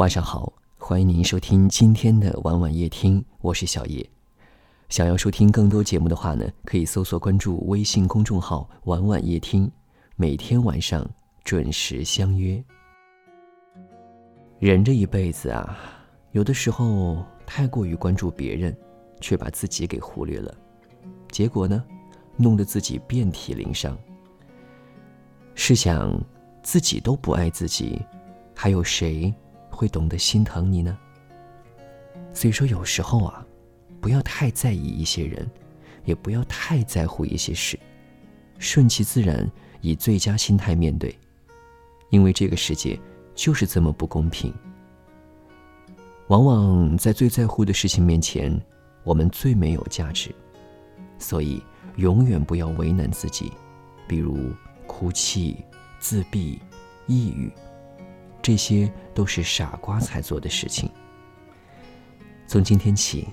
晚上好，欢迎您收听今天的晚晚夜听，我是小叶。想要收听更多节目的话呢，可以搜索关注微信公众号“晚晚夜听”，每天晚上准时相约。人这一辈子啊，有的时候太过于关注别人，却把自己给忽略了，结果呢，弄得自己遍体鳞伤。试想，自己都不爱自己，还有谁？会懂得心疼你呢。所以说，有时候啊，不要太在意一些人，也不要太在乎一些事，顺其自然，以最佳心态面对。因为这个世界就是这么不公平。往往在最在乎的事情面前，我们最没有价值。所以，永远不要为难自己，比如哭泣、自闭、抑郁。这些都是傻瓜才做的事情。从今天起，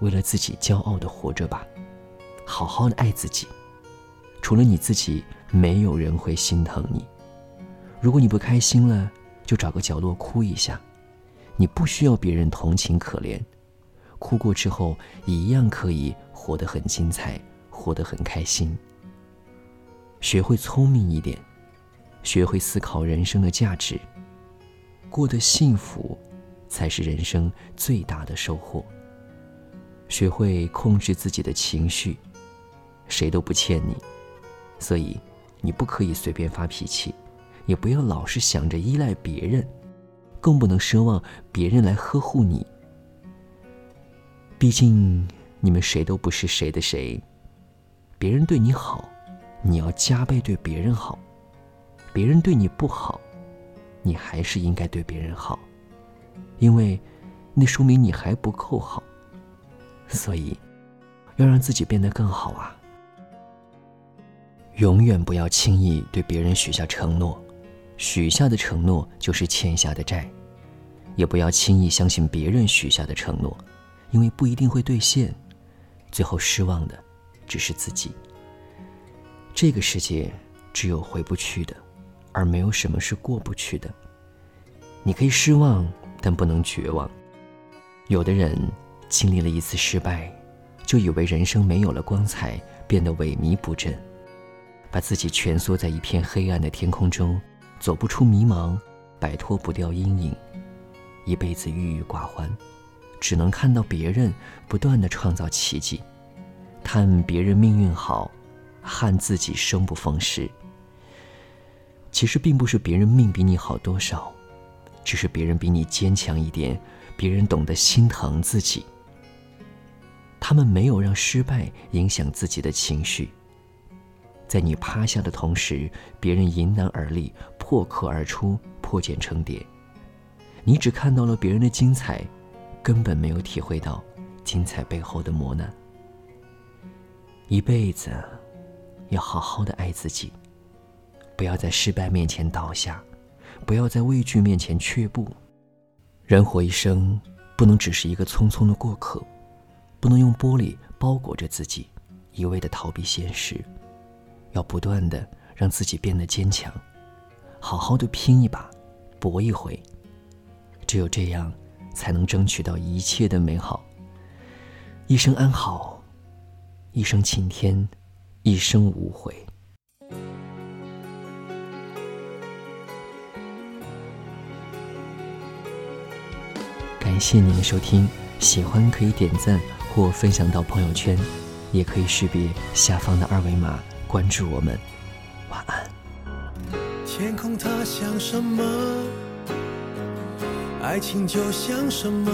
为了自己骄傲的活着吧，好好的爱自己。除了你自己，没有人会心疼你。如果你不开心了，就找个角落哭一下。你不需要别人同情可怜，哭过之后一样可以活得很精彩，活得很开心。学会聪明一点，学会思考人生的价值。过得幸福，才是人生最大的收获。学会控制自己的情绪，谁都不欠你，所以你不可以随便发脾气，也不要老是想着依赖别人，更不能奢望别人来呵护你。毕竟你们谁都不是谁的谁，别人对你好，你要加倍对别人好；别人对你不好。你还是应该对别人好，因为那说明你还不够好。所以，要让自己变得更好啊！永远不要轻易对别人许下承诺，许下的承诺就是欠下的债；也不要轻易相信别人许下的承诺，因为不一定会兑现，最后失望的只是自己。这个世界只有回不去的。而没有什么是过不去的。你可以失望，但不能绝望。有的人经历了一次失败，就以为人生没有了光彩，变得萎靡不振，把自己蜷缩在一片黑暗的天空中，走不出迷茫，摆脱不掉阴影，一辈子郁郁寡欢，只能看到别人不断的创造奇迹，叹别人命运好，憾自己生不逢时。其实并不是别人命比你好多少，只是别人比你坚强一点，别人懂得心疼自己。他们没有让失败影响自己的情绪，在你趴下的同时，别人迎难而立，破壳而出，破茧成蝶。你只看到了别人的精彩，根本没有体会到精彩背后的磨难。一辈子，要好好的爱自己。不要在失败面前倒下，不要在畏惧面前却步。人活一生，不能只是一个匆匆的过客，不能用玻璃包裹着自己，一味的逃避现实。要不断的让自己变得坚强，好好的拼一把，搏一回。只有这样，才能争取到一切的美好。一生安好，一生晴天，一生无悔。谢您的收听，喜欢可以点赞或分享到朋友圈，也可以识别下方的二维码关注我们。晚安。天空它像什么？爱情就像什么？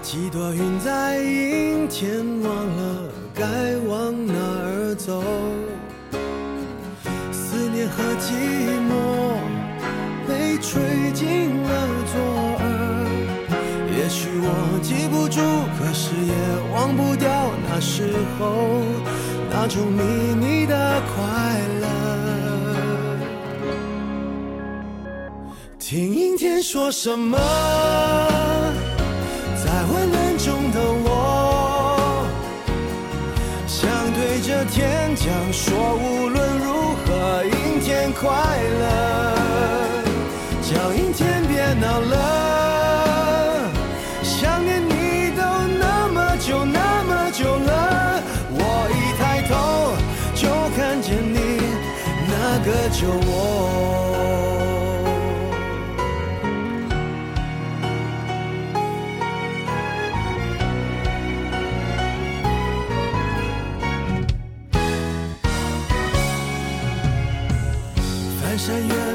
几朵云在阴天，忘了该往哪儿走。思念和寂寞也忘不掉那时候那种秘密的快乐。听阴天说什么，在温暖中的我，想对着天讲说，无论如何，阴天快乐，叫阴天别。闹了，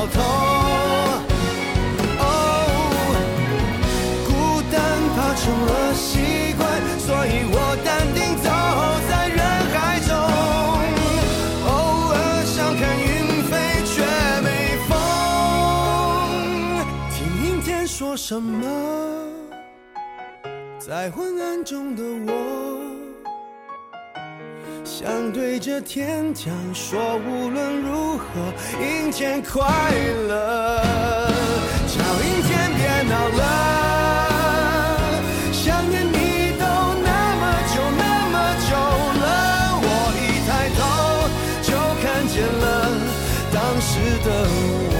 老头。哦，孤单怕成了习惯，所以我淡定走在人海中。偶尔想看云飞，却没风。听阴天说什么？在昏暗中的我，想对着天讲说无论如何阴天快乐叫阴天别闹了。想念你都那么久那么久了我一抬头就看见了当时的我。